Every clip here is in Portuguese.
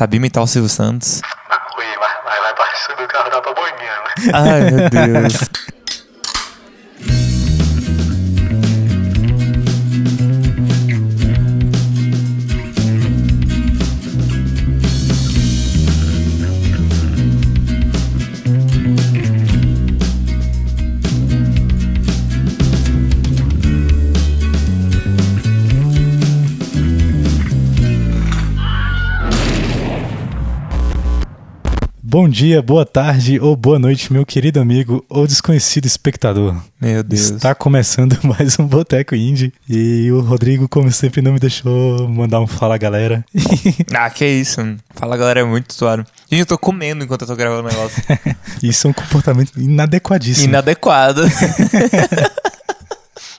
sabia imitar o Silvio Santos. Ui, mas, mas vai pra subir o carro da baboinha, né? Ai, meu Deus. Bom dia, boa tarde ou boa noite, meu querido amigo ou desconhecido espectador. Meu Deus. Está começando mais um Boteco Indie e o Rodrigo, como sempre, não me deixou mandar um fala galera. Ah, que isso. Fala, galera, é muito suave. Gente, eu tô comendo enquanto eu tô gravando o negócio. Isso é um comportamento inadequadíssimo. Inadequado.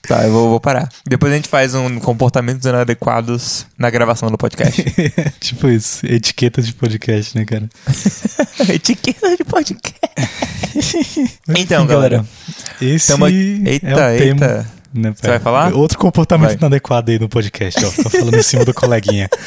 Tá, eu vou, vou parar. Depois a gente faz um comportamentos inadequados na gravação do podcast. tipo isso, etiqueta de podcast, né, cara? Etiqueta de podcast. então, galera. Esse Tamo... é Eita, o tema. Né, Você vai falar? Outro comportamento Vai. inadequado aí no podcast, ó. Fica falando em cima do coleguinha.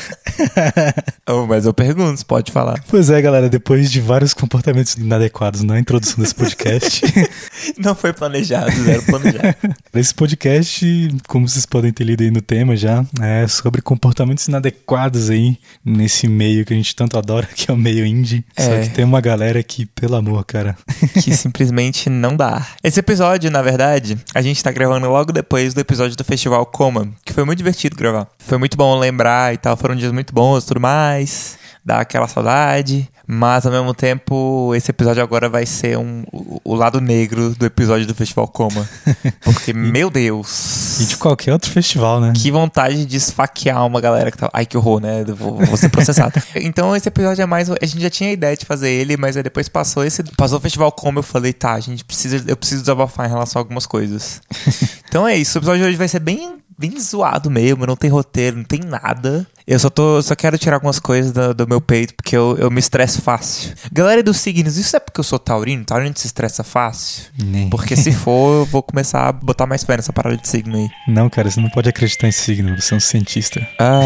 Oh, mas eu pergunto, você pode falar. Pois é, galera, depois de vários comportamentos inadequados na introdução desse podcast, Não foi planejado, zero planejado. esse podcast, como vocês podem ter lido aí no tema já, é sobre comportamentos inadequados aí nesse meio que a gente tanto adora, que é o meio indie. Só É. que tem uma galera que, pelo amor, cara. que simplesmente não dá. Esse episódio, na verdade, a gente tá gravando logo depois do episódio do Festival Coma, que foi muito divertido gravar. Foi muito bom lembrar e tal, foram dias muito bons e tudo mais, dá aquela saudade, mas ao mesmo tempo, esse episódio agora vai ser um, o, o lado negro do episódio do Festival Coma. Porque, meu Deus. E de qualquer outro festival, né? Que vontade de esfaquear uma galera que tá. Ai, que horror, né? Vou, vou ser processado. então, esse episódio é mais. A gente já tinha a ideia de fazer ele, mas aí depois passou esse. Passou o festival como eu falei, tá, a gente precisa. Eu preciso desabafar em relação a algumas coisas. então é isso. O episódio de hoje vai ser bem. Bem zoado mesmo, não tem roteiro, não tem nada. Eu só tô. Só quero tirar algumas coisas do, do meu peito, porque eu, eu me estresso fácil. Galera dos signos, isso é porque eu sou taurino? Taurino se estressa fácil? Nem. Porque se for, eu vou começar a botar mais fé nessa parada de signo aí. Não, cara, você não pode acreditar em signo, você é um cientista. Ah.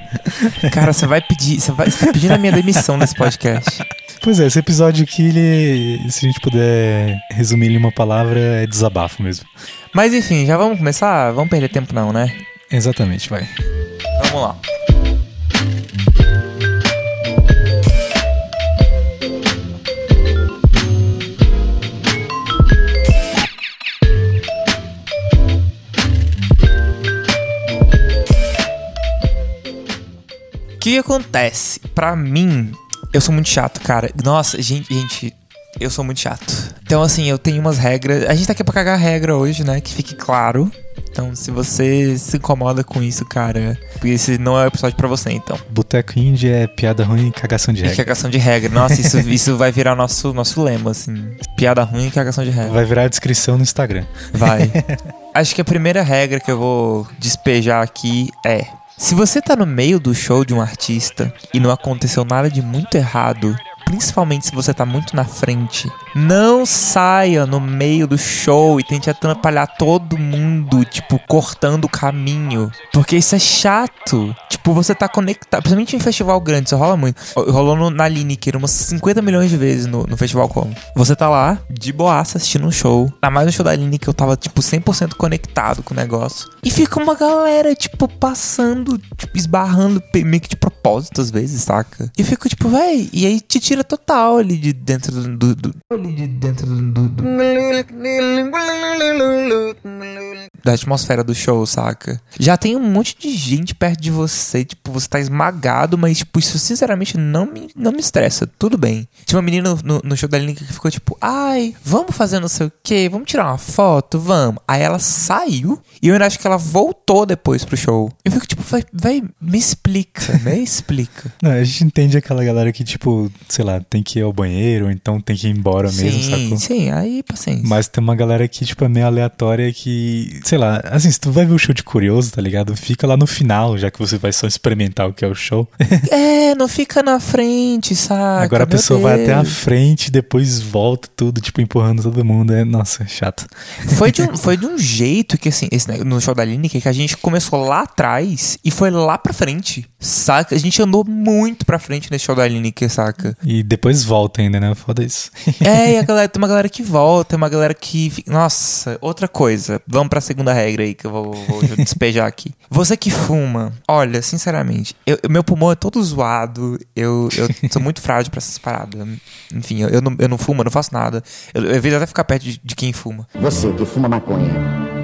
Cara, você vai pedir. Você, vai, você tá pedindo a minha demissão nesse podcast. Pois é, esse episódio aqui, ele, se a gente puder resumir ele em uma palavra, é desabafo mesmo. Mas enfim, já vamos começar? Vamos perder tempo, não, né? Exatamente, vai. Vamos lá. O que acontece? Pra mim, eu sou muito chato, cara. Nossa, gente, gente, eu sou muito chato. Então, assim, eu tenho umas regras. A gente tá aqui pra cagar regra hoje, né? Que fique claro. Então, se você se incomoda com isso, cara, esse não é o episódio pra você, então. Boteco Indie é piada ruim e cagação de E regra. cagação de regra. Nossa, isso, isso vai virar nosso, nosso lema, assim. Piada ruim e cagação de regra. Vai virar a descrição no Instagram. Vai. Acho que a primeira regra que eu vou despejar aqui é: se você tá no meio do show de um artista e não aconteceu nada de muito errado, principalmente se você tá muito na frente, não saia no meio do show e tente atrapalhar todo mundo, tipo, cortando o caminho. Porque isso é chato. Tipo, você tá conectado. Principalmente em festival grande, isso rola muito. Rolou no, na Lineker umas 50 milhões de vezes no, no festival como. Você tá lá, de boaça, assistindo um show. Ainda mais no show da Lineker, eu tava, tipo, 100% conectado com o negócio. E fica uma galera, tipo, passando, tipo, esbarrando meio que de propósito às vezes, saca? E eu fico, tipo, véi, e aí te tira total ali de dentro do. do, do ali de dentro do, do da atmosfera do show, saca? Já tem um monte de gente perto de você, tipo, você tá esmagado, mas, tipo, isso sinceramente não me, não me estressa. Tudo bem. Tinha uma menina no, no show da Link que ficou tipo, ai, vamos fazer não sei o quê, vamos tirar uma foto, vamos. Aí ela saiu e eu ainda acho que ela voltou depois pro show. Eu fico tipo, vai, vai me explica, me explica. Não, a gente entende aquela galera que, tipo, sei lá, tem que ir ao banheiro, ou então tem que ir embora mesmo, sim, sacou? sim, aí paciência. Mas tem uma galera que, tipo, é meio aleatória que, sei lá, assim, se tu vai ver o show de curioso, tá ligado? Fica lá no final, já que você vai só experimentar o que é o show. É, não fica na frente, saca? Agora a Meu pessoa vai até a Deus. frente, depois volta tudo, tipo, empurrando todo mundo. É, nossa, chato. Foi de, um, foi de um jeito que, assim, esse, no show da Lineker, que a gente começou lá atrás e foi lá pra frente. Saca? A gente andou muito pra frente nesse show da Lineker, saca? E depois volta ainda, né? Foda isso. É, e a galera, tem uma galera que volta, tem uma galera que. Nossa, outra coisa. Vamos pra segunda regra aí que eu vou, vou despejar aqui. Você que fuma, olha, sinceramente, eu- meu pulmão é todo zoado. Eu, eu sou muito frágil pra essas paradas. Enfim, eu, eu não, eu não fumo, eu não faço nada. Eu, eu evito até ficar perto de, de quem fuma. Você que fuma maconha.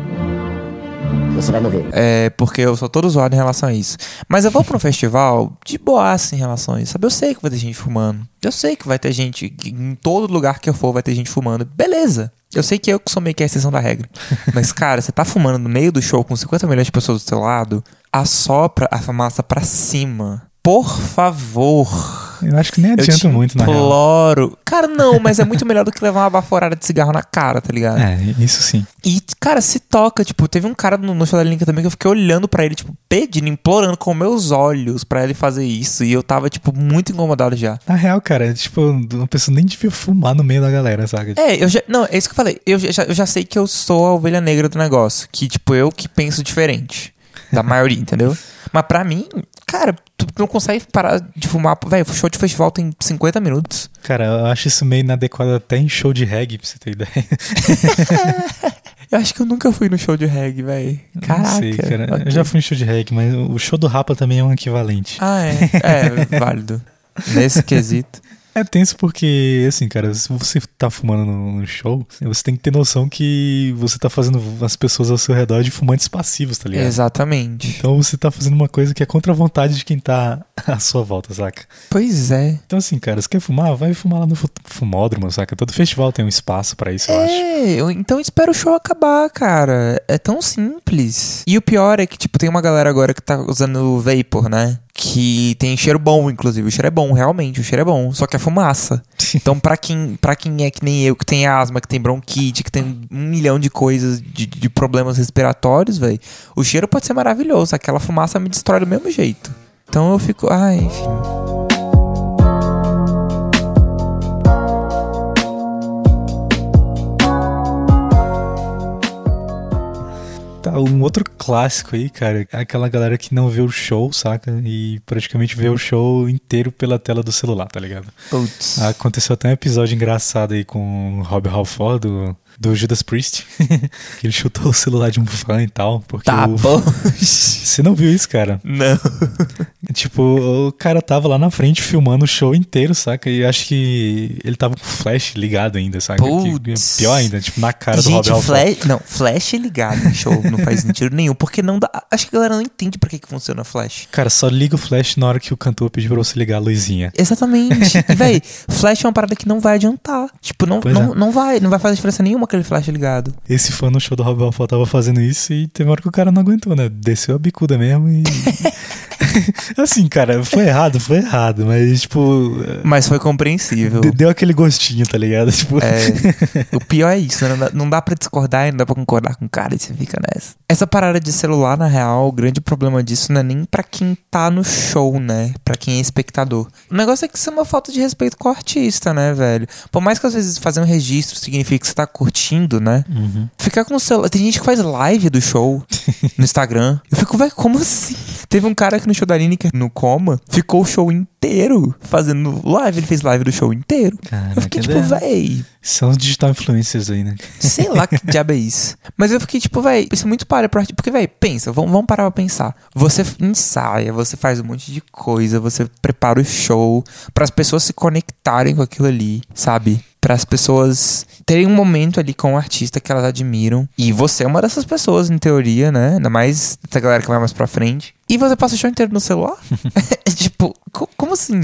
Você vai morrer. É, porque eu sou todo zoado em relação a isso. Mas eu vou pra um festival de boaça em relação a isso, sabe? Eu sei que vai ter gente fumando. Eu sei que vai ter gente, em todo lugar que eu for vai ter gente fumando. Beleza. Eu sei que eu que sou meio que a exceção da regra. Mas, cara, você tá fumando no meio do show com 50 milhões de pessoas do seu lado, assopra a fumaça pra cima. Por favor. Eu acho que nem Eu adianta te muito, na real. imploro. Cara, não, mas é muito melhor do que levar uma baforada de cigarro na cara, tá ligado? É, isso sim. E, cara, se toca, tipo, teve um cara no, no show da Link também que eu fiquei olhando pra ele, tipo, pedindo, implorando com meus olhos pra ele fazer isso. E eu tava, tipo, muito incomodado já. Na real, cara, tipo, uma pessoa nem devia fumar no meio da galera, saca? É, eu já. Não, é isso que eu falei. Eu já, eu já sei que eu sou a ovelha negra do negócio. Que, tipo, eu que penso diferente da maioria, entendeu? Mas pra mim, cara, tu não consegue parar de fumar. Velho, show de festival tem 50 minutos. Cara, eu acho isso meio inadequado até em show de reggae, pra você ter ideia. Eu acho que eu nunca fui no show de reggae, velho. Caraca. Não sei, cara. ok. Eu já fui em show de reggae, mas o show do Rapa também é um equivalente. Ah, é. É, válido. Nesse quesito. É tenso porque, assim, cara, se você tá fumando no no show, você tem que ter noção que você tá fazendo as pessoas ao seu redor de fumantes passivos, tá ligado? Exatamente. Então você tá fazendo uma coisa que é contra a vontade de quem tá à sua volta, saca? Pois é. Então, assim, cara, você quer fumar? Vai fumar lá no fu- fumódromo, saca? Todo festival tem um espaço pra isso, eu acho. É, então espera o show acabar, cara. É tão simples. E o pior é que, tipo, tem uma galera agora que tá usando o Vapor, né? Que tem cheiro bom, inclusive. O cheiro é bom, realmente. O cheiro é bom. Só que é fumaça. Então, pra quem, pra quem é que nem eu, que tem asma, que tem bronquite, que tem um milhão de coisas, de, de problemas respiratórios, velho, o cheiro pode ser maravilhoso. Aquela fumaça me destrói do mesmo jeito. Então eu fico. Ai, enfim. Um outro clássico aí, cara, é aquela galera que não vê o show, saca? E praticamente vê o show inteiro pela tela do celular, tá ligado? Putz. Aconteceu até um episódio engraçado aí com o Rob Halford, do, do Judas Priest, que ele chutou o celular de um fã e tal, porque Tá o... bom. Você não viu isso, cara? Não. Tipo, o cara tava lá na frente filmando o show inteiro, saca? E acho que ele tava com o flash ligado ainda, saca? Que Putz. é pior ainda, tipo, na cara do Gente, Halford. flash, não, flash ligado em show não faz sentido nenhum, porque não dá, acho que a galera não entende pra que que funciona flash. Cara, só liga o flash na hora que o cantor pedir pra você ligar a luzinha. Exatamente. E, véi, flash é uma parada que não vai adiantar. Tipo, não, Pois não, é. não vai, não vai fazer diferença nenhuma aquele flash ligado. Esse fã no show do Rob Halford tava fazendo isso e teve uma hora que o cara não aguentou, né? Desceu a bicuda mesmo e. assim, cara, foi errado, foi errado, mas, tipo. Mas foi compreensível. de- Deu aquele gostinho, tá ligado? Tipo. É, o pior é isso, né? Não dá, não dá pra discordar e não dá pra concordar com o cara e você fica nessa. Essa parada de celular, na real, o grande problema disso não é nem pra quem tá no show, né? Pra quem é espectador. O negócio é que isso é uma falta de respeito com o artista, né, velho? Por mais que às vezes fazer um registro signifique que você tá curtindo, né? Uhum. Ficar com o celular. Tem gente que faz live do show no Instagram. Eu fico, velho, como assim? Teve um cara aqui no show da Lineker, no Coma, ficou o show inteiro fazendo live. Ele fez live do show inteiro. Caraca, eu fiquei tipo, é- véi. São os digital influencers aí, né? Sei lá que diabo é isso. Mas eu fiquei tipo, véi, isso é muito para artista. Porque, véi, pensa, vamos, vamos parar pra pensar. Você ensaia, você faz um monte de coisa, você prepara o show para as pessoas se conectarem com aquilo ali, sabe? Para as pessoas terem um momento ali com o artista que elas admiram. E você é uma dessas pessoas, em teoria, né? Ainda mais essa galera que vai mais pra frente. E você passa o show inteiro no celular? tipo, co- como assim?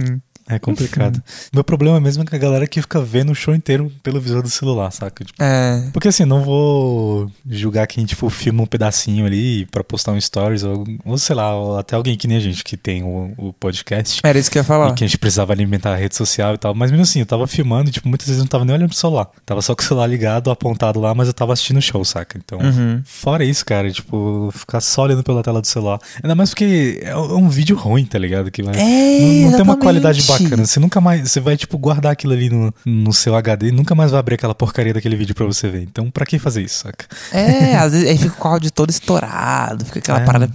É complicado. Meu problema mesmo é que a galera que fica vendo o show inteiro pelo visor do celular, saca? Tipo, É. porque assim, não vou julgar quem, tipo, filma um pedacinho ali pra postar um stories, ou, ou sei lá, ou até alguém que nem a gente que tem o, o podcast. Era isso que eu ia falar. E que a gente precisava alimentar a rede social e tal. Mas mesmo assim, eu tava filmando e, tipo, muitas vezes eu não tava nem olhando pro celular. Tava só com o celular ligado, apontado lá, mas eu tava assistindo o show, saca? Então, Uhum. fora isso, cara, tipo, ficar só olhando pela tela do celular. Ainda mais porque é um é um vídeo ruim, tá ligado? Que É, não, não tem uma qualidade bacana? Você nunca mais. Você vai, tipo, guardar aquilo ali no, no seu HD e nunca mais vai abrir aquela porcaria daquele vídeo pra você ver. Então, pra que fazer isso, saca? É, às vezes aí fica com o áudio todo estourado, fica aquela É. parada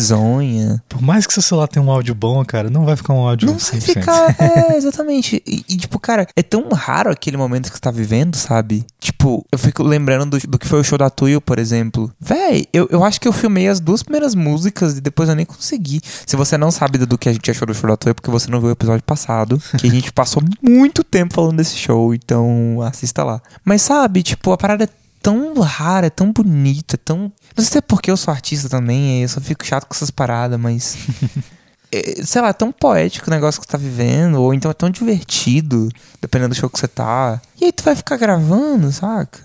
bizonha. Por mais que seu celular tenha um áudio bom, cara, não vai ficar um áudio Não vai 100%. ficar. É, exatamente. E, e, tipo, cara, é tão raro aquele momento que você tá vivendo, sabe? Tipo, eu fico lembrando do, do que foi o show da Tuyo, por exemplo. Véi, eu, eu acho que eu filmei as duas primeiras músicas e depois eu nem consegui. Se você não sabe do, do que a gente achou do show da Tuyo, é porque você não viu o episódio passado, que a gente passou muito tempo falando desse show, então assista lá. Mas sabe, tipo, a parada é tão rara, é tão bonita, é tão. Não sei se é porque eu sou artista também, eu só fico chato com essas paradas, mas. é, sei lá, é tão poético o negócio que você tá vivendo, ou então é tão divertido, dependendo do show que você tá. E aí tu vai ficar gravando, saca?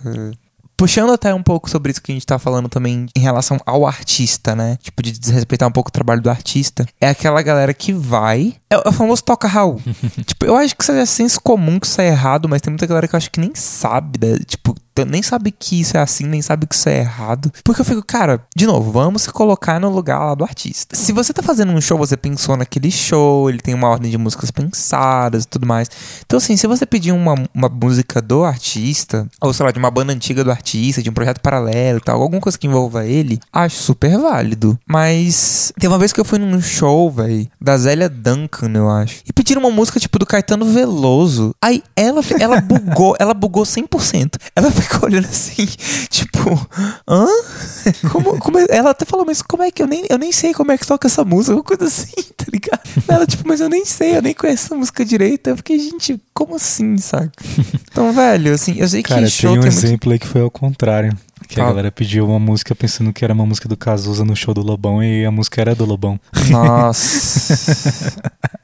Puxando até um pouco sobre isso que a gente tá falando também em relação ao artista, né? Tipo, de desrespeitar um pouco o trabalho do artista. É aquela galera que vai. É o famoso toca Raul. tipo, eu acho que isso é senso comum que isso é errado, mas tem muita galera que eu acho que nem sabe, né? Tipo, nem sabe que isso é assim, nem sabe que isso é errado. Porque eu fico, cara, de novo, vamos se colocar no lugar lá do artista. Se você tá fazendo um show, você pensou naquele show, ele tem uma ordem de músicas pensadas e tudo mais. Então, assim, se você pedir uma, uma música do artista, ou sei lá, de uma banda antiga do artista, de um projeto paralelo e tal, alguma coisa que envolva ele, acho super válido. Mas tem uma vez que eu fui num show, velho, da Zélia Duncan, eu acho, e pediram uma música tipo do Caetano Veloso. Aí ela, ela bugou, ela bugou 100%. Ela ficou olhando assim, tipo, hã? Como, como é- Ela até falou, mas como é que eu nem, eu nem sei como é que toca essa música, uma coisa assim, tá ligado? Ela, tipo, mas eu nem sei, eu nem conheço essa música direito. Eu fiquei, gente, como assim, saca? Então, velho, assim, eu sei que Cara, show tem um tem muito exemplo aí que foi ao contrário. Que a Qual? galera pediu uma música pensando que era uma música do Cazuza no show do Lobão e a música era do Lobão. Nossa.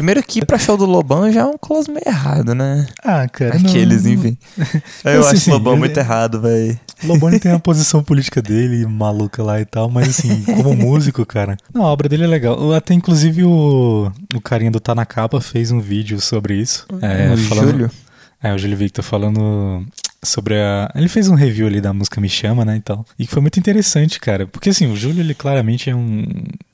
Primeiro que ir pra show do Lobão já é um close meio errado, né? Ah, cara. Aqueles, não, enfim. Eu acho o Lobão ele- muito errado, velho. Lobão tem a posição política dele, maluca lá e tal, mas assim, como músico, cara. Não, a obra dele é legal. Até inclusive o, o carinha do Tá na Capa fez um vídeo sobre isso. É, o falando, Júlio. É, o Júlio Victor falando sobre a. Ele fez um review ali da música Me Chama, né? E tal. E que foi muito interessante, cara. Porque assim, o Júlio, ele claramente é um.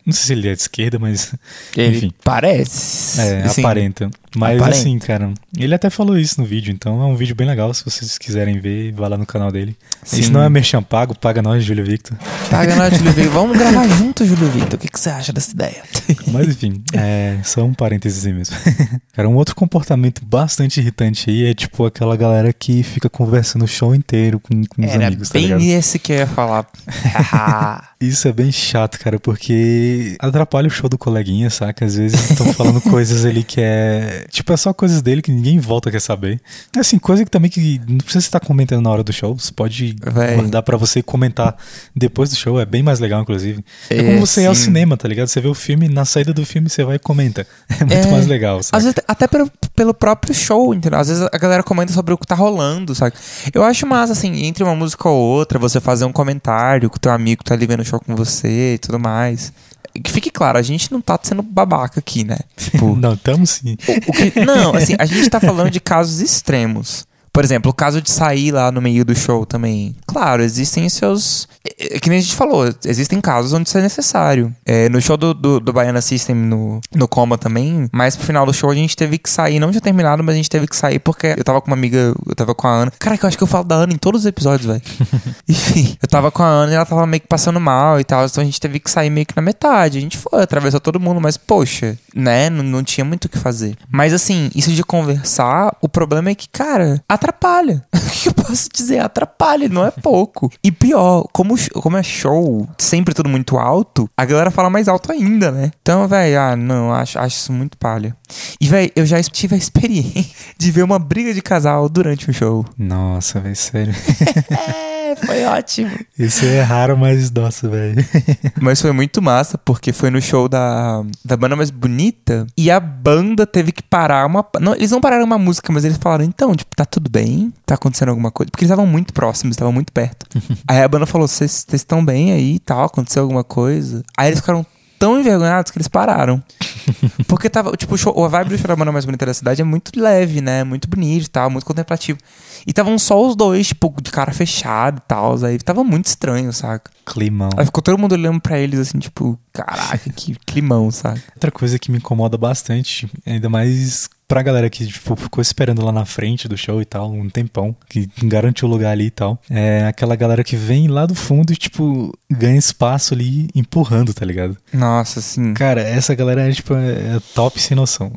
Não sei se ele é de esquerda, mas. Ele Enfim. parece. É, Assim, aparenta. Mas aparenta. assim, cara, ele até falou isso no vídeo, então é um vídeo bem legal. Se vocês quiserem ver, vá lá no canal dele. Sim. Isso não é merchan pago, paga nós, Júlio Victor. Paga nós, Júlio Victor. Vamos gravar junto, Júlio Victor. O que, que você acha dessa ideia? Mas enfim, é só um parênteses aí mesmo. Cara, um outro comportamento bastante irritante aí é tipo aquela galera que fica conversando o show inteiro com, com os Era amigos, tá ligado? bem esse que eu ia falar. Isso é bem chato, cara, porque atrapalha o show do coleguinha, saca? Às vezes estão falando coisas ali que é. Tipo, é só coisas dele que ninguém volta quer saber. Assim, coisa que também que não precisa estar comentando na hora do show. Você pode Véi. guardar pra você comentar depois do show. É bem mais legal, inclusive. É, É, como você ir ao sim. cinema, tá ligado? Você vê o filme, na saída do filme você vai e comenta. É muito É. mais legal? Às vezes, até pelo, pelo próprio show, entendeu? Às vezes a galera comenta sobre o que tá rolando, sabe? Eu acho massa, assim, entre uma música ou outra, você fazer um comentário com o teu amigo que tá ali vendo o show com você e tudo mais. Que fique claro, a gente não tá sendo babaca aqui, né? Tipo, Não, tamo sim. o que- não, assim, a gente tá falando de casos extremos. Por exemplo, o caso de sair lá no meio do show também. Claro, existem seus. é, é, Que nem a gente falou, existem casos onde isso é necessário. É, no show do, do, do Baiana System no, no Coma também, mas pro final do show a gente teve que sair. Não tinha terminado, mas a gente teve que sair porque eu tava com uma amiga, eu tava com a Ana. Cara, que eu acho que eu falo da Ana em todos os episódios, velho. Enfim, eu tava com a Ana e ela tava meio que passando mal e tal, então a gente teve que sair meio que na metade. A gente foi, atravessou todo mundo, mas poxa, né? Não, não tinha muito o que fazer. Mas assim, isso de conversar, o problema é que, cara, atrapalha. o que eu posso dizer? Atrapalha, não é pouco. E pior, como, como é show, sempre tudo muito alto, a galera fala mais alto ainda, né? Então, velho, ah, não, acho, acho isso muito palha. E, velho, eu já tive a experiência de ver uma briga de casal durante um show. Nossa, velho, sério. É, foi ótimo. Isso é raro, mas nossa, velho. Mas foi muito massa, porque foi no show da, da banda mais bonita e a banda teve que parar uma. Não, eles não pararam uma música, mas eles falaram, então, tipo, tá tudo bem? Tá acontecendo alguma coisa? Porque eles estavam muito próximos, estavam muito perto. aí a banda falou: vocês estão bem aí e tal? Aconteceu alguma coisa? Aí eles ficaram tão envergonhados que eles pararam. Porque tava, tipo, o, show, a vibe do banda mais bonita da cidade é muito leve, né? Muito bonito e tal, muito contemplativo. E estavam só os dois, tipo, de cara fechada e tal. Aí tava muito estranho, saca? Climão. Aí ficou todo mundo olhando pra eles assim, tipo, caraca, que climão, sabe? Outra coisa que me incomoda bastante, ainda mais pra galera que tipo, ficou esperando lá na frente do show e tal, um tempão, que garantiu o lugar ali e tal, é aquela galera que vem lá do fundo e, tipo, ganha espaço ali empurrando, tá ligado? Nossa, assim. Cara, essa galera é, tipo, é top sem noção.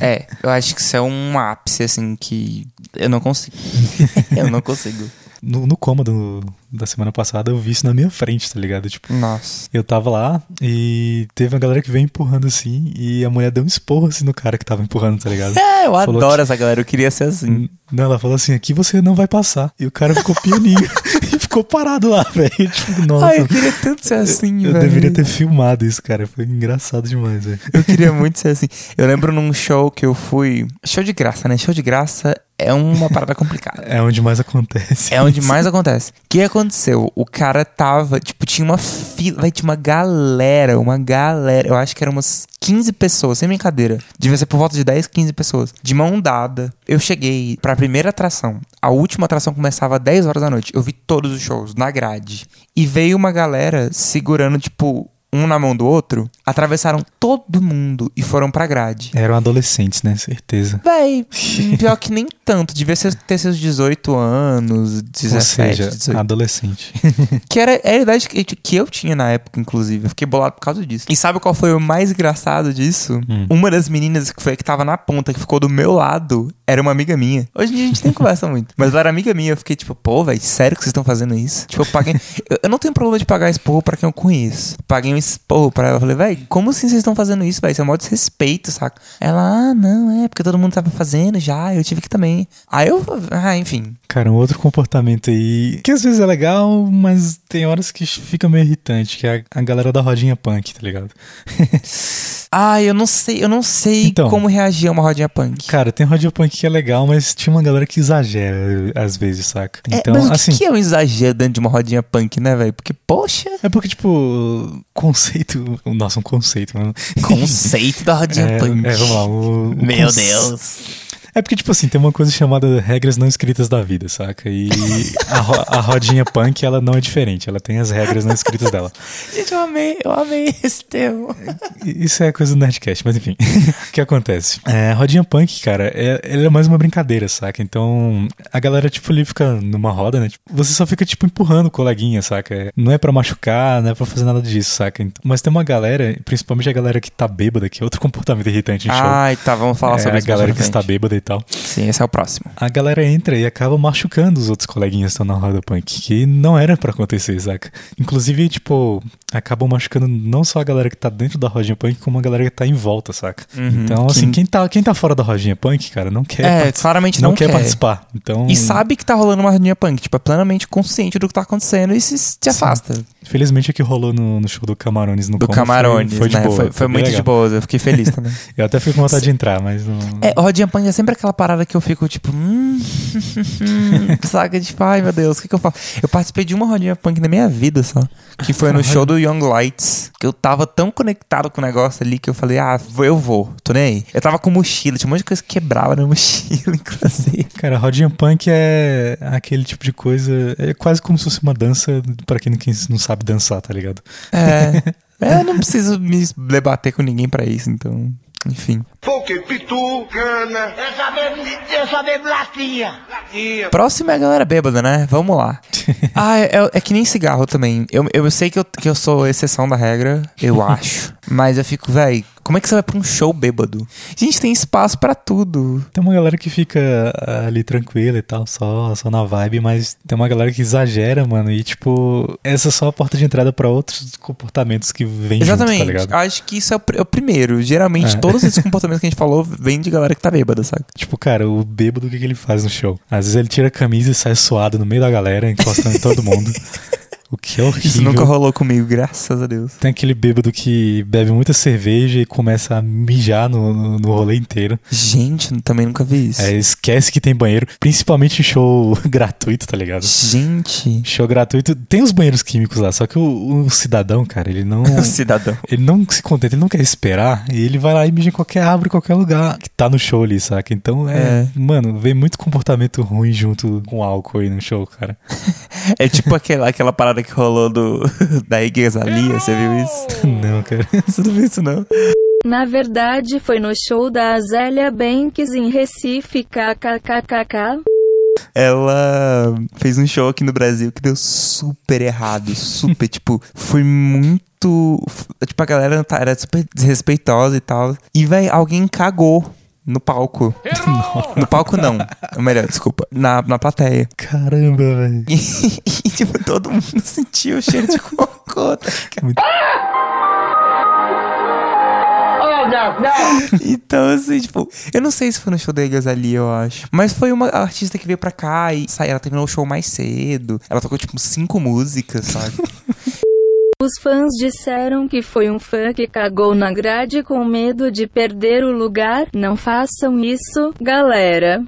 É, eu acho que isso é um ápice, assim, que eu não consigo. eu não consigo. No, no cômodo da semana passada eu vi isso na minha frente, tá ligado? Tipo, Nossa. eu tava lá e teve uma galera que veio empurrando assim e a mulher deu um esporro assim no cara que tava empurrando, tá ligado? É, eu Falou adoro que- essa galera, eu queria ser assim. Não, ela falou assim: aqui você não vai passar. E o cara ficou pianinho e ficou parado lá, velho. Tipo, nossa. Ai, eu queria tanto ser assim, eu velho. deveria ter filmado isso, cara. Foi engraçado demais, velho. Eu queria muito ser assim. Eu lembro num show que eu fui. Show de graça, né? Show de graça é uma parada complicada. É onde mais acontece. É onde mais acontece. O que aconteceu? O cara tava, tipo, tinha uma fila, vai, tinha uma galera, uma galera. Eu acho que eram umas 15 pessoas, sem brincadeira. Devia ser por volta de 10, 15 pessoas. De mão dada. Eu cheguei pra primeira atração. A última atração começava às 10 horas da noite. Eu vi todos os shows na grade. E veio uma galera segurando, tipo, um na mão do outro. Atravessaram todo mundo e foram pra grade. Eram adolescentes, né? Certeza. Véi, pior que nem tanto. Devia ser, ter seus 18 anos, 17, Ou seja, 18. adolescente. Que era, era a idade que, que eu tinha na época, inclusive. Eu fiquei bolado por causa disso. E sabe qual foi o mais engraçado disso? Hum. Uma das meninas que foi que tava na ponta, que ficou do meu lado, era uma amiga minha. Hoje em dia a gente nem conversa muito. Mas ela era amiga minha. Eu fiquei tipo, pô, velho, sério que vocês estão fazendo isso? Tipo, eu paguei. eu, eu não tenho problema de pagar esporro pra quem eu conheço. Paguei um esporro pra ela. Eu falei, velho, como assim vocês estão fazendo isso, velho? Isso é um modo desrespeito, saca? Ela, ah, não, é, porque todo mundo tava fazendo já, eu tive que também. Aí eu, ah, enfim. Cara, um outro comportamento aí, que às vezes é legal, mas tem horas que fica meio irritante, que é a, a galera da rodinha punk, tá ligado? Ah, eu não sei, eu não sei Então. como reagir a uma rodinha punk. Cara, tem rodinha punk que é legal, mas tinha uma galera que exagera às vezes, saca? É, Então, mas o que assim. que é um exagero dentro de uma rodinha punk, né, velho? Porque, poxa, É porque, tipo, conceito. Nossa, um conceito, mano. conceito da rodinha É, punk. é, vamos lá. O, Meu Deus. É porque, tipo assim, tem uma coisa chamada regras não escritas da vida, saca? E a, ro- a rodinha punk, ela não é diferente. Ela tem as regras não escritas dela. Gente, eu amei, eu amei esse termo. Isso é coisa do Nerdcast, mas enfim. o que acontece? É, a rodinha punk, cara, é, ela é mais uma brincadeira, saca? Então, a galera, tipo, ali fica numa roda, né? Tipo, você só fica, tipo, empurrando o coleguinha, saca? Não é pra machucar, não é pra fazer nada disso, saca? Então- mas tem uma galera, principalmente a galera que tá bêbada, que é outro comportamento irritante em show. Ai, tá, vamos falar é, sobre a isso. mais galera que está bêbada e tal. Sim, esse é o próximo. A galera entra e acaba machucando os outros coleguinhas que estão na roda punk, que não era pra acontecer, saca? Inclusive, tipo, acabam machucando não só a galera que tá dentro da rodinha punk, como a galera que tá em volta, saca? Uhum, então, que- assim, quem tá, quem tá fora da rodinha punk, cara, não quer É, claramente não, não quer, quer. participar. Então, E sabe que tá rolando uma rodinha punk, tipo, é plenamente consciente do que tá acontecendo e se, se afasta. felizmente o que rolou no, no show do Camarones no Do Como foi- Camarones, foi, de né? boa. foi, foi muito de legal. boa, eu fiquei feliz também. Eu até fico com vontade de entrar, mas não. É, rodinha punk é sempre aquela parada que eu fico tipo, hum, saca? Tipo, ai meu Deus, o que, que eu faço? Eu participei de uma rodinha punk na minha vida só, que foi no show do Young Lights, que eu tava tão conectado com o negócio ali que eu falei, ah, eu vou, tô nem aí. Eu tava com mochila, tinha um monte de coisa que quebrava na mochila, inclusive. Cara, rodinha punk é aquele tipo de coisa. É quase como se fosse uma dança pra quem não, sabe dançar, tá ligado? É, é, eu não preciso me debater com ninguém pra isso, então, enfim. Porque pitu, cana, Eu só bebo, eu só bebo latinha. latinha. Próximo é a galera bêbada, né? Vamos lá. ah, é, é- é que nem cigarro também. Eu, eu sei que eu, que eu sou exceção da regra, eu acho. Mas eu fico, véi, como é que você vai pra um show bêbado? Gente, tem espaço pra tudo. Tem uma galera que fica ah, ali tranquila e tal, só, só na vibe, mas tem uma galera que exagera, mano, e tipo, essa é só a porta de entrada pra outros comportamentos que vêm junto, Exatamente. tá ligado? Acho que isso é é o primeiro. Geralmente, É. todos esses comportamentos que a gente falou vêm de galera que tá bêbada, sabe? Tipo, cara, o bêbado, o que, que ele faz no show? Às vezes ele tira a camisa e sai suado no meio da galera, encostando em todo mundo. O que é horrível. Isso nunca rolou comigo, graças a Deus. Tem aquele bêbado que bebe muita cerveja e começa a mijar no, no, no rolê inteiro. Gente, também nunca vi isso. É, esquece que tem banheiro, principalmente em show gratuito, tá ligado? Gente. Show gratuito, tem os banheiros químicos lá, só que o, o cidadão, cara, ele não. O cidadão. Ele não se contenta, ele não quer esperar, e ele vai lá e mija em qualquer árvore, qualquer lugar que tá no show ali, saca? Então é. É. Mano, vem muito comportamento ruim junto com álcool aí no show, cara. É tipo aquela, aquela parada que rolou do, da Iggy Azalea, você viu isso? não, cara. Você não viu isso, não? Na verdade, foi no show da Azélia Banks em Recife, kkkk. Ela fez um show aqui no Brasil que deu super errado. Super, tipo, foi muito. Tipo, a galera tá- era super desrespeitosa e tal. E, véi, alguém cagou no palco. No palco, não. Ou melhor, desculpa. Na, na plateia. Caramba, velho. E, e, tipo, todo mundo sentiu o cheiro de cocô. tá ligado? Oh, não, não. Então, assim, tipo, eu não sei se foi no show da Egas ali, eu acho. Mas foi uma artista que veio pra cá e saiu, ela terminou o show mais cedo. Ela tocou, tipo, cinco músicas, sabe? Os fãs disseram que foi um fã que cagou na grade com medo de perder o lugar. Não façam isso, galera.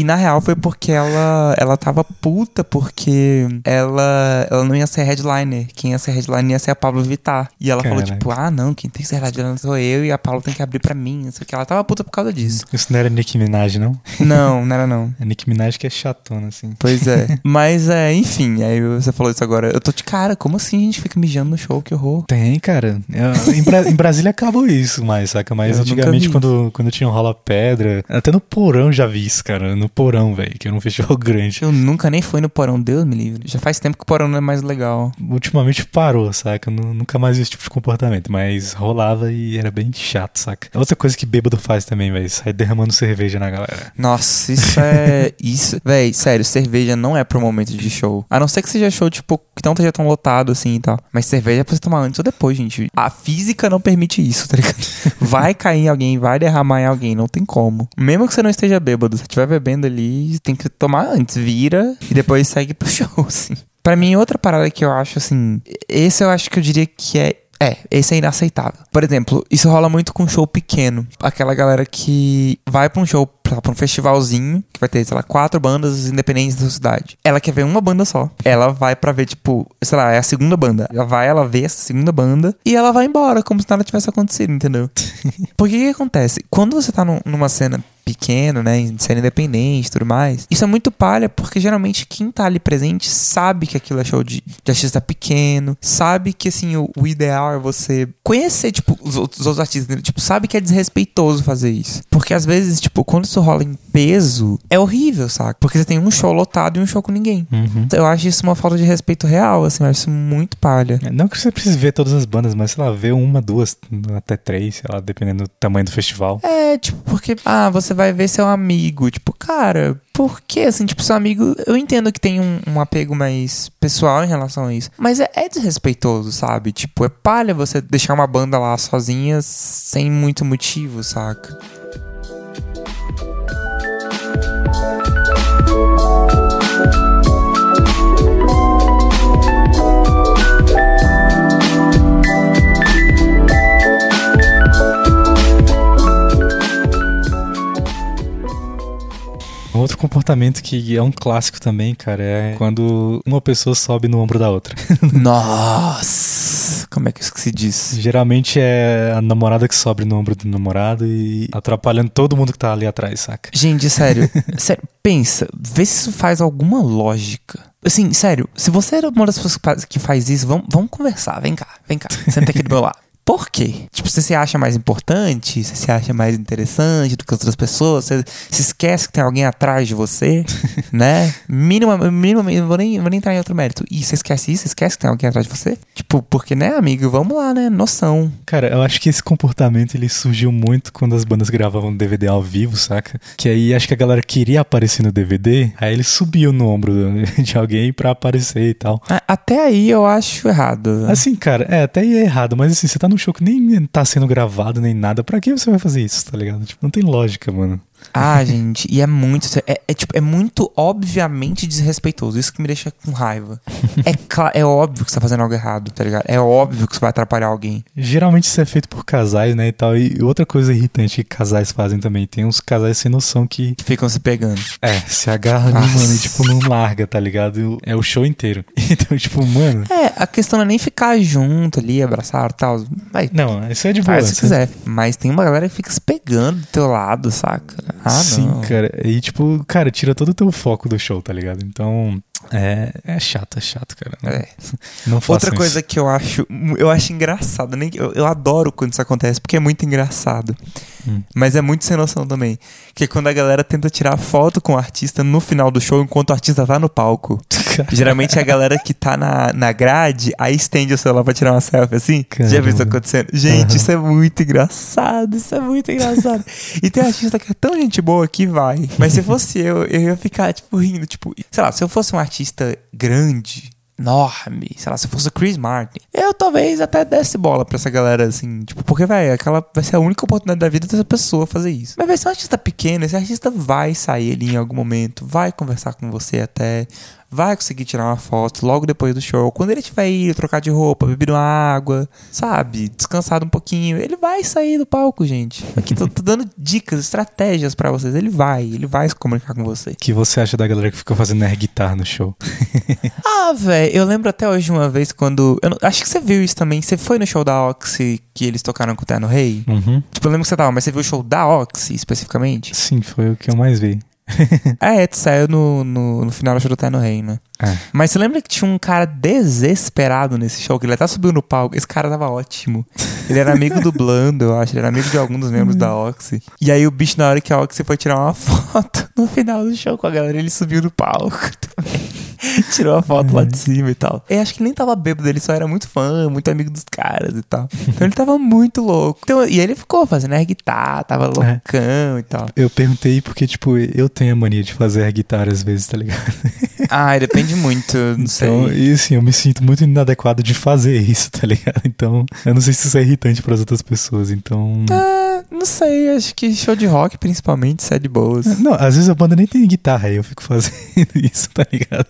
E na real foi porque ela, ela tava puta porque ela, ela não ia ser headliner. Quem ia ser headliner ia ser a Pablo Vittar. E ela falou, Caraca. tipo, ah, não, quem tem que ser headliner sou eu e a Pablo tem que abrir pra mim. Não sei o que. Ela tava puta por causa disso. Isso não era Nicki Minaj, não? não, não era não. É Nicki Minaj que é chatona, assim. Pois é. Mas é, enfim, aí você falou isso agora. Eu tô de cara, como assim a gente fica mijando no show? Que horror. Tem, cara. É, Em, Bra- em Brasília acabou isso mais, saca? Mas Eu antigamente, quando, quando tinha um rola pedra, até no porão já vi isso, cara. No porão, velho, que era um festival grande. Eu nunca nem fui no porão, Deus me livre. Já faz tempo que o porão não é mais legal. Ultimamente parou, saca? Nu- Nunca mais vi esse tipo de comportamento, mas rolava e era bem chato, saca? Outra coisa que bêbado faz também, velho, sai derramando cerveja na galera. Nossa, isso é. isso. Véi, sério, cerveja não é pro momento de show. A não ser que seja show, tipo, que não esteja tão lotado assim e tal. Mas cerveja é pra você tomar antes ou depois, gente. A física não permite isso, tá ligado? Vai cair em alguém, vai derramar em alguém, não tem como. Mesmo que você não esteja bêbado, se estiver bebendo ali, tem que tomar antes. Vira e depois segue pro show, assim. Pra mim, outra parada que eu acho, assim. Esse eu acho que eu diria que é é, esse é inaceitável. Por exemplo, isso rola muito com show pequeno. Aquela galera que vai pra um show, pra, pra um festivalzinho, que vai ter, sei lá, quatro bandas independentes da cidade. Ela quer ver uma banda só. Ela vai pra ver, tipo, sei lá, é a segunda banda. Ela vai, ela vê essa segunda banda e ela vai embora, como se nada tivesse acontecido, entendeu? Porque o que, que acontece? Quando você tá num- numa cena pequeno, né, em cena independente e tudo mais, isso é muito palha, porque geralmente quem tá ali presente sabe que aquilo é show de, de artista pequeno, sabe que, assim, o, o ideal é você conhecer, tipo, os outros, os outros artistas, entendeu? tipo, sabe que é desrespeitoso fazer isso. Porque às vezes, tipo, quando isso rola em peso, é horrível, saca? Porque você tem um show lotado e um show com ninguém. Uhum. Eu acho isso uma falta de respeito real, assim, eu acho isso muito palha. É, Não que você precise ver todas as bandas, mas sei lá, ver uma, duas, até três, sei lá, dependendo do tamanho do festival. É, tipo, porque, ah, você vai ver seu amigo. Tipo, cara, por que, assim, tipo, seu amigo. Eu entendo que tem um, um apego mais pessoal em relação a isso. Mas é, é desrespeitoso, sabe? Tipo, é palha você deixar uma banda lá sozinha sem muito motivo, saca? Outro comportamento que é um clássico também, cara, é quando uma pessoa sobe no ombro da outra. Nossa! Como é que eu esqueci disso? Geralmente é a namorada que sobe no ombro do namorado e atrapalhando todo mundo que tá ali atrás, saca? Gente, sério, sério, pensa, vê se isso faz alguma lógica. Assim, sério, se você é uma das pessoas que faz- que faz isso, vamos, vamos conversar, vem cá, vem cá, senta aqui do meu lado. Por quê? Tipo, você se acha mais importante, você se acha mais interessante do que as outras pessoas, você se esquece que tem alguém atrás de você, né? Mínima, não vou nem, vou nem entrar em outro mérito. E você esquece isso? Você esquece que tem alguém atrás de você? Tipo, porque, né, amigo? Vamos lá, né? Noção. Cara, eu acho que esse comportamento ele surgiu muito quando as bandas gravavam DVD ao vivo, saca? Que aí acho que a galera queria aparecer no DVD, aí ele subiu no ombro de alguém pra aparecer e tal. Até aí eu acho errado. Assim, cara, é, até aí é errado, mas assim, você tá num show que nem tá sendo gravado nem nada, pra que você vai fazer isso, tá ligado? Tipo, não tem lógica, mano. Ah, gente, e é muito. É, é, tipo, é muito obviamente desrespeitoso. Isso que me deixa com raiva. É, é óbvio que você tá fazendo algo errado, tá ligado? É óbvio que você vai atrapalhar alguém. Geralmente isso é feito por casais, né, e tal. E outra coisa irritante que casais fazem também. Tem uns casais sem noção que, Que ficam se pegando. é, se agarram mano, e tipo, não larga, tá ligado? É o show inteiro. Então, tipo, mano... É, a questão não é nem ficar junto ali, abraçar e tal. Vai, Não, isso é de boa. faz se é- quiser. Mas tem uma galera que fica se pegando do teu lado, saca? Ah, Sim, não. cara. E tipo, cara, tira todo o teu foco do show, tá ligado? Então, é, é chato, é chato, cara. Não, É. não Outra coisa isso. que eu acho, eu acho engraçado, nem eu, eu adoro quando isso acontece, porque é muito engraçado. Hum. Mas é muito sem noção também. Que é quando a galera tenta tirar foto com o artista no final do show enquanto o artista tá no palco. Geralmente é a galera que tá na, na grade, aí estende o celular pra tirar uma selfie assim. Já viu isso Caramba. acontecendo? Gente, Aham. isso é muito engraçado. Isso é muito engraçado. e tem artista que é tão gente boa que vai. Mas se fosse eu, eu ia ficar, tipo, rindo. Tipo, sei lá, se eu fosse um artista grande, enorme, sei lá, se eu fosse o Chris Martin, eu talvez até desse bola pra essa galera, assim, tipo, porque, vai aquela vai ser a única oportunidade da vida dessa pessoa fazer isso. Mas vai ser um artista pequeno, esse artista vai sair ali em algum momento, vai conversar com você até, vai conseguir tirar uma foto logo depois do show. Quando ele tiver ido trocar de roupa, uma água, sabe, descansado um pouquinho, ele vai sair do palco, gente. Aqui tô, tô dando dicas, estratégias pra vocês. Ele vai, ele vai se comunicar com você. O que você acha da galera que fica fazendo air guitar no show? Ah, velho, eu lembro até hoje uma vez quando. eu não- acho que você viu isso também. Você foi no show da Oxy que eles tocaram com o Terno Rei? Uhum. Tipo, eu lembro que você tava, mas você viu o show da Oxy especificamente? Sim, foi o que eu mais vi. É, tu saiu no, no, no final do show do Terno Rei, né? É. Mas você lembra que tinha um cara desesperado nesse show, que ele até subiu no palco. Esse cara tava ótimo. Ele era amigo do Blando, eu acho. Ele era amigo de algum dos membros da Oxy. E aí o bicho, na hora que a Oxy foi tirar uma foto no final do show com a galera, ele subiu no palco também. Tirou a foto lá de cima e tal. Eu acho que nem tava bêbado, ele só era muito fã, muito amigo dos caras e tal. Então ele tava muito louco. Então, e ele ficou fazendo air guitar, tava loucão e tal. Eu perguntei porque, tipo, eu tenho a mania de fazer air guitar às vezes, tá ligado? Ah, depende muito, não Então, sei. e assim, eu me sinto muito inadequado de fazer isso, tá ligado? Então, eu não sei se isso é irritante pras outras pessoas, então... Ah, não sei, acho que show de rock, principalmente, isso é de boas. Não, às vezes a banda nem tem guitarra, aí eu fico fazendo isso, tá ligado?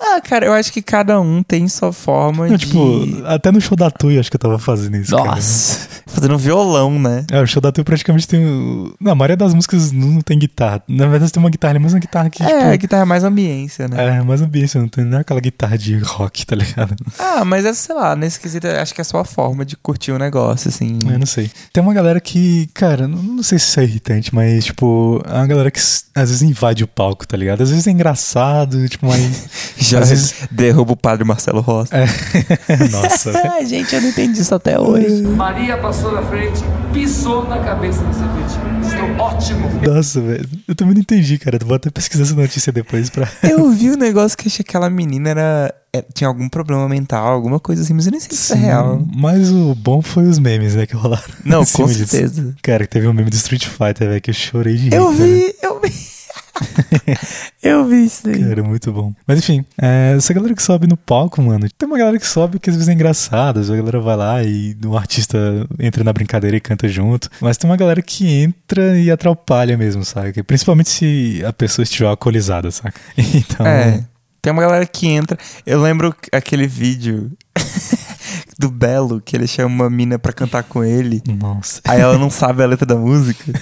Ah, cara, eu acho que cada um tem sua forma Não, de. tipo, até no show da Tui acho que eu tava fazendo isso, cara. Nossa, fazendo um violão, né? É, o show da Tui praticamente tem. o- Não, a maioria das músicas não tem guitarra. Na verdade, tem uma guitarra mas uma guitarra que, É, tipo. a guitarra é mais ambiência, né? É, mais ambiente, não tem nem aquela guitarra de rock, tá ligado? Ah, mas é, sei lá, nesse quesito, eu acho que é só a forma de curtir o negócio, assim. Eu não sei. Tem uma galera que, cara, não, não sei se isso é irritante, mas, tipo, é uma galera que às vezes invade o palco, tá ligado? Às vezes é engraçado, tipo, mas. Já às vezes. derruba o padre Marcelo Rossi. É, nossa. Gente, eu não entendi isso até hoje. Maria passou na frente, pisou na cabeça do serpentino. Estou ótimo. Nossa, velho. Eu também não entendi, cara. Eu vou até pesquisar essa notícia depois pra. Eu vi um negócio que achei que aquela menina era, é, tinha algum problema mental, alguma coisa assim, mas eu nem sei se isso é real. Mas o bom foi os memes, né, que rolaram. Não, com disso. certeza. Cara, teve um meme do Street Fighter, velho, que eu chorei de rir. Eu cara. vi, eu vi. eu vi isso daí. Cara, muito bom. Mas enfim, é, essa galera que sobe no palco, mano, tem uma galera que sobe que às vezes é engraçada, a galera vai lá e o artista entra na brincadeira e canta junto. Mas tem uma galera que entra e atrapalha mesmo, sabe? Principalmente se a pessoa estiver alcoolizada, saca? Então. É. Tem uma galera que entra. Eu lembro aquele vídeo do Belo, que ele chama uma mina pra cantar com ele. Nossa. Aí ela não sabe a letra da música.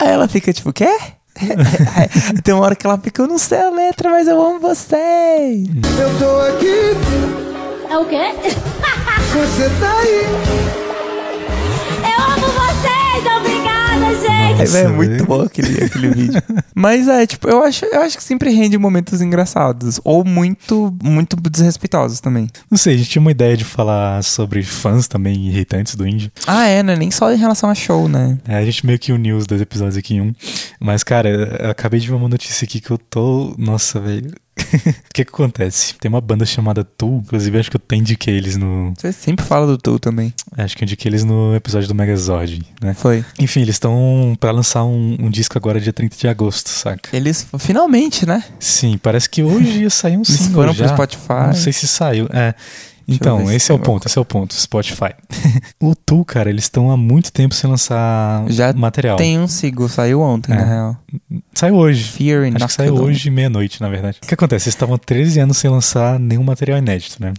Aí ela fica tipo, quê? Tem uma hora que ela fica, eu não sei a letra, mas eu amo vocês. Eu tô aqui, É o quê? você tá aí. Aí, véi, é Nossa, muito bom aquele, aquele vídeo. Mas é, tipo, eu acho, eu acho que sempre rende momentos engraçados. Ou muito, muito desrespeitosos também. Não sei, a gente tinha uma ideia de falar sobre fãs também irritantes do indie. Ah, é, né? Nem só em relação a show, né? É, a gente meio que uniu os dois episódios aqui em um. Mas, cara, eu acabei de ver uma notícia aqui que eu tô. Nossa, velho. O que que acontece? Tem uma banda chamada Tool, inclusive acho que eu até indiquei eles no. Você sempre fala do Tu também. Acho que eu indiquei eles no episódio do Megazord, né? Foi. Enfim, eles estão pra lançar um, um disco agora dia 30 de agosto, saca? Eles, finalmente, né? Sim, parece que hoje ia sair um Eles single foram pro já. Spotify. Não sei se saiu. É. Então, esse é o ponto, esse é o ponto, Spotify. o Tu, cara, eles estão há muito tempo sem lançar Já material. Tem um single, saiu ontem, É. na real. Saiu hoje. Fear Acho que saiu hoje meia-noite, na verdade. O que acontece? Eles estavam 13 anos sem lançar nenhum material inédito, né?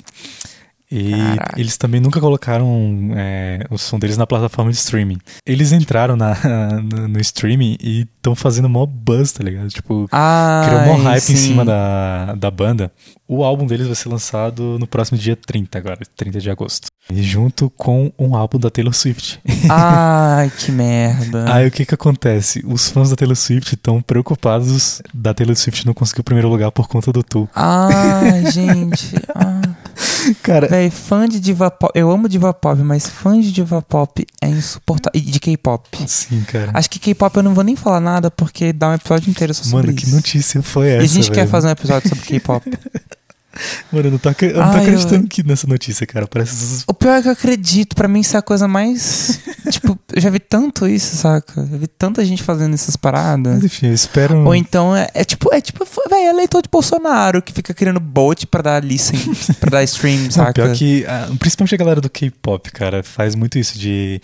E Caraca. eles também nunca colocaram é, o som deles na plataforma de streaming. Eles entraram na, no, no streaming e estão fazendo mó buzz, tá ligado? Tipo, Ah, criou mó hype sim. em cima da, da banda. O álbum deles vai ser lançado no próximo dia 30 agora, 30 de agosto. E junto com um álbum da Taylor Swift. Ai, que merda. Aí o que que acontece? Os fãs da Taylor Swift estão preocupados da Taylor Swift não conseguir o primeiro lugar por conta do Tu. Ai, gente. Ah. Cara, Véi, fã de diva pop. Eu amo diva pop, mas fã de diva pop é insuportável. E de K-pop. sim, cara. Acho que K-pop eu não vou nem falar nada porque dá um episódio inteiro só sobre Mano, que isso. notícia foi E essa? a gente quer velho? fazer um episódio sobre K-pop. Mano, eu não tô, ac- eu não tô Ai, acreditando que nessa notícia, cara. Parece. O pior é que eu acredito, pra mim isso é a coisa mais. tipo, eu já vi tanto isso, saca? Já vi tanta gente fazendo essas paradas. Mas enfim, eu espero. Ou então é, é tipo, é tipo, velho, é eleitor de Bolsonaro que fica criando bot pra dar listen, pra dar stream, Não, saca? pior que, ah, principalmente a galera do K-pop, cara, faz muito isso de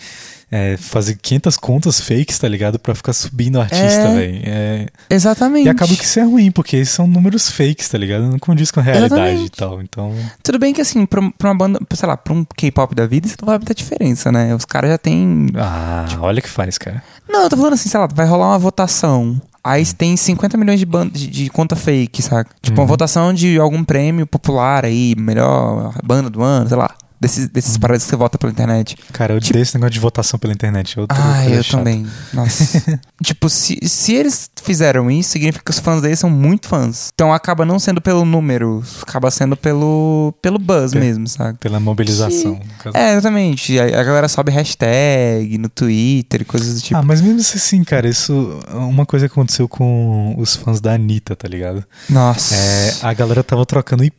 é, fazer 500 contas fakes, tá ligado? Pra ficar subindo o artista, É. velho. É, Exatamente. e acaba que isso é ruim, porque são números fakes, tá ligado? Não condiz com a realidade Exatamente. e tal. Então, Tudo bem que assim, pra, pra uma banda, sei lá, pra um K-pop da vida, isso não vai muita diferença, né? Os caras já têm. ah, olha que faz, cara. Não, eu tô falando assim, sei lá, vai rolar uma votação. Aí tem 50 milhões de, banda, de, de conta fake, saca? Tipo, uma Uhum. votação de algum prêmio popular aí, melhor banda do ano, sei lá. Desses, desses Uhum. paradas que você vota pela internet. Cara, eu odeio esse negócio de votação pela internet. Eu, Ah, eu também. Nossa. tipo, se, se eles fizeram isso, significa que os fãs deles são muito fãs. Então acaba não sendo pelo número, acaba sendo pelo, pelo buzz Pe- mesmo, sabe? Pela mobilização. caso. É, exatamente. A, a galera sobe hashtag no Twitter e coisas do tipo. Ah, mas mesmo assim, cara, isso é uma coisa que aconteceu com os fãs da Anitta, tá ligado? Nossa. É, a galera tava trocando IP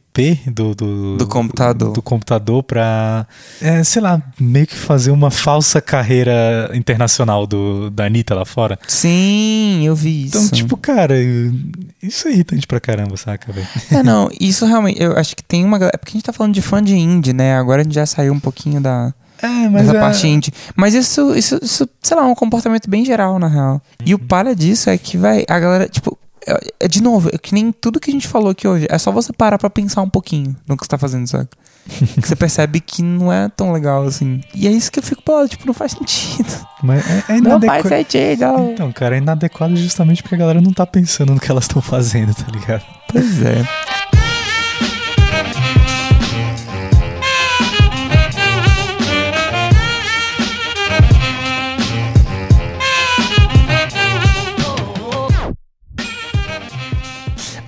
do, do, Do computador. do computador pra, é, sei lá, meio que fazer uma falsa carreira internacional do, da Anitta lá fora. Sim, eu vi isso. Então, tipo, cara, isso é irritante pra caramba, saca, velho? É, não, isso realmente, eu acho que tem uma galera. É porque a gente tá falando de fã de indie, né? Agora a gente já saiu um pouquinho da, É, mas dessa é- parte indie. Mas isso, isso, isso, sei lá, é um comportamento bem geral, na real. E o palha disso é que, vai, a galera, tipo. É, de novo, é que nem tudo que a gente falou aqui hoje. É só você parar pra pensar um pouquinho no que você tá fazendo, saca? que você percebe que não é tão legal assim. E é isso que eu fico falando, tipo, não faz sentido. Mas é, é Não inadequa- faz sentido. Então, cara, é inadequado justamente porque a galera não tá pensando no que elas estão fazendo, tá ligado? Pois é.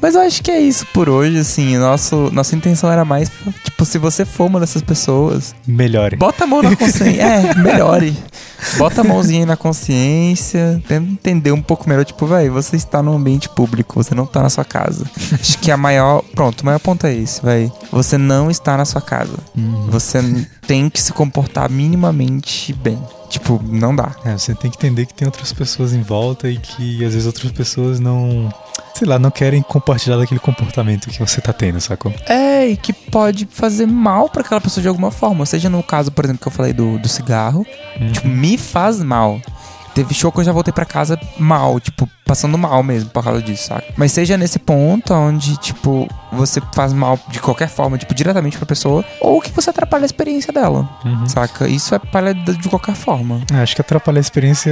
Mas eu acho que é isso por hoje, assim. Nosso, nossa intenção era mais, tipo, se você for uma dessas pessoas, Melhore. bota a mão na consciência. é, melhore. Bota a mãozinha aí na consciência, tenta entender um pouco melhor. Tipo, velho, você está num ambiente público, você não tá na sua casa. Acho que a maior. Pronto, o maior ponto é esse, velho. Você não está na sua casa. Você tem que se comportar minimamente bem. Tipo, não dá. É, você tem que entender que tem outras pessoas em volta e que às vezes outras pessoas não, sei lá, não querem compartilhar daquele comportamento que você tá tendo, sacou? É, e que pode fazer mal pra aquela pessoa de alguma forma. Seja no caso, por exemplo, que eu falei do, do cigarro. Tipo, me faz mal. Teve show que eu já voltei pra casa mal, tipo, passando mal mesmo por causa disso, saca? Mas seja nesse ponto onde, tipo, você faz mal de qualquer forma, tipo, diretamente pra pessoa, ou que você atrapalha a experiência dela, saca? Isso é palha de qualquer forma. É, acho que atrapalhar a experiência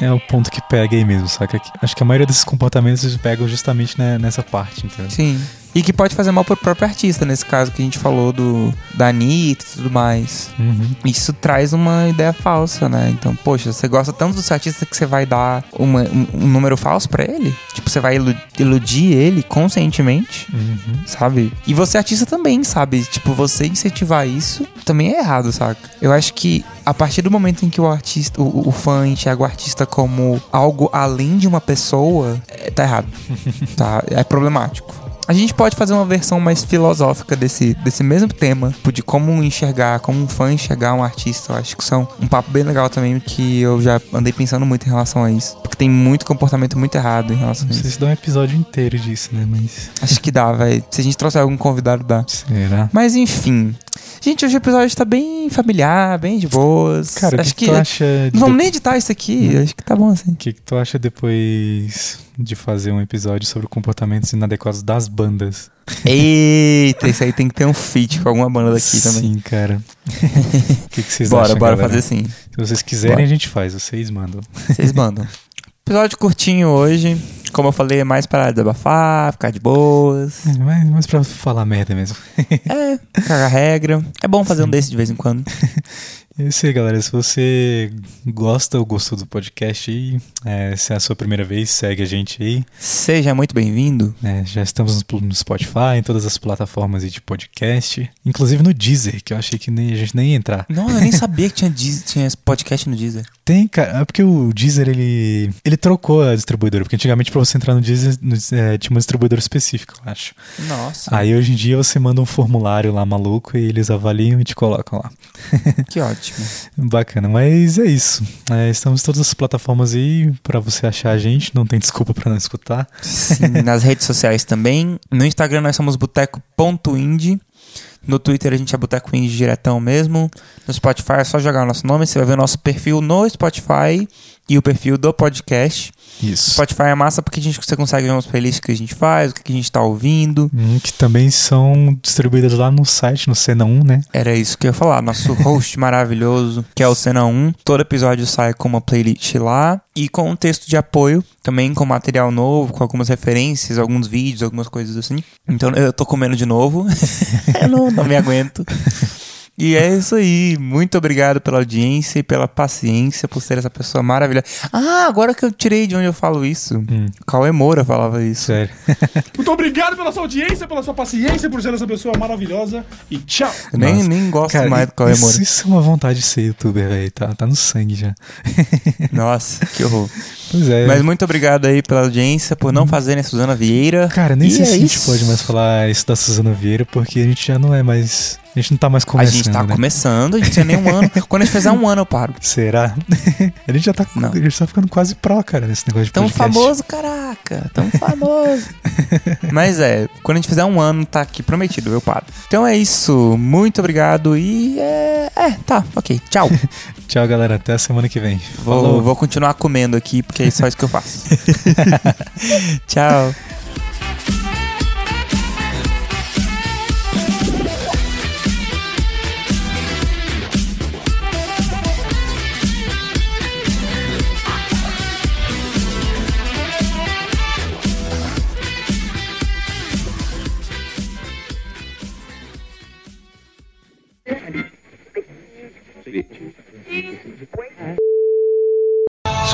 é, é o ponto que pega aí mesmo, saca? Acho que a maioria desses comportamentos pegam justamente né, nessa parte, entendeu? Sim. E que pode fazer mal pro próprio artista, nesse caso que a gente falou do da Anitta e tudo mais. Uhum. Isso traz uma ideia falsa, né? Então, poxa, você gosta tanto do seu artista que você vai dar uma- um, um número falso pra ele? Tipo, você vai ilu- iludir ele conscientemente, Uhum. sabe? E você, artista, também, sabe? Tipo, você incentivar isso também é errado, saca? Eu acho que a partir do momento em que o artista, o, o fã enxerga o artista como algo além de uma pessoa, é, tá errado. tá? É problemático. A gente pode fazer uma versão mais filosófica desse, desse mesmo tema, tipo, de como enxergar, como um fã enxergar um artista. Eu acho que são um papo bem legal também, que eu já andei pensando muito em relação a isso. Porque tem muito comportamento muito errado em relação a Não sei isso. se dá um episódio inteiro disso, né? Mas. Acho que dá, velho. Se a gente trouxer algum convidado, dá. Será? Mas enfim. Gente, hoje o episódio tá bem familiar, bem de boas. Cara, o que, acho que tu acha. de Não vamos de- nem editar isso aqui, acho que tá bom assim. O que, que tu acha depois de fazer um episódio sobre comportamentos inadequados das bandas? Eita, isso aí tem que ter um feat com alguma banda daqui também. Sim, cara. O que, que vocês Bora, acham? bora galera? fazer sim. Se vocês quiserem, Bora. a gente faz. Vocês mandam. Vocês mandam. Episódio curtinho hoje. Como eu falei, é mais para desabafar, ficar de boas. Mas, mas pra falar merda mesmo. É, cagar regra. É bom fazer um desse de vez em quando. É isso aí, galera. Se você gosta ou gostou do podcast aí, é, se é a sua primeira vez, segue a gente aí. Seja muito bem-vindo. né? já estamos no, Spotify, em todas as plataformas de podcast. Inclusive no Deezer, que eu achei que nem, a gente nem ia entrar. Não, eu nem sabia que tinha, Deezer, tinha podcast no Deezer. Tem, cara. É porque o Deezer, ele, ele trocou a distribuidora. Porque antigamente pra você entrar no Deezer, no, é, tinha uma distribuidora específica, eu acho. Nossa, Aí hoje em dia você manda um formulário lá maluco e eles avaliam e te colocam lá. que ótimo. Bacana, mas é isso. É, estamos em todas as plataformas aí pra você achar a gente. Não tem desculpa pra não escutar. Sim, nas redes sociais também. No Instagram nós somos boteco.indie. No Twitter a gente é Boteco Indie diretão mesmo. No Spotify é só jogar o nosso nome. Você vai ver o nosso perfil no Spotify e o perfil do podcast. Isso. Spotify é massa porque a gente, você consegue ver umas playlists que a gente faz, o que a gente tá ouvindo. Hum, que também são distribuídas lá no site, no Cena 1, né? Era isso que eu ia falar. Nosso host maravilhoso, que é o Cena 1. Todo episódio sai com uma playlist lá e com um texto de apoio, também com material novo, com algumas referências, alguns vídeos, algumas coisas assim. Então eu tô comendo de novo. eu não, não me aguento. E é isso aí. Muito obrigado pela audiência e pela paciência por ser essa pessoa maravilhosa. Ah, agora que eu tirei de onde eu falo isso. Hum. Cauê Moura falava isso. Sério. Muito obrigado pela sua audiência, pela sua paciência, por ser essa pessoa maravilhosa. E tchau. Eu nem, Nossa. nem gosto Cara, mais do Cauê Moura. isso, isso é uma vontade de ser youtuber, velho. Tá, tá no sangue já. Nossa, que horror. Pois é. Mas muito obrigado aí pela audiência, por não fazerem a Suzana Vieira. Cara, nem E sei é se a gente isso. pode mais falar isso da Suzana Vieira, porque a gente já não é mais. A gente não tá mais A começando. gente tá né? começando, a gente tem nem um ano. Quando a gente fizer um ano, eu paro. Será? a gente já tá, Não. a gente tá ficando quase pró, cara, nesse negócio de Tão podcast. famoso, caraca. Tão famoso. Mas é, quando a gente fizer um ano, tá aqui prometido, eu paro. Então é isso. Muito obrigado e é. É, tá, ok. Tchau. Tchau, galera. Até a semana que vem. Vou, Falou. vou continuar comendo aqui, porque é só isso que eu faço. Tchau.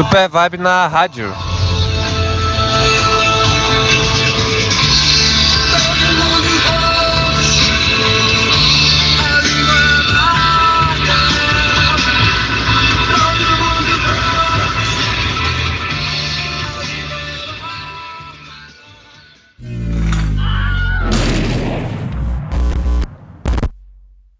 Super Vibe na rádio.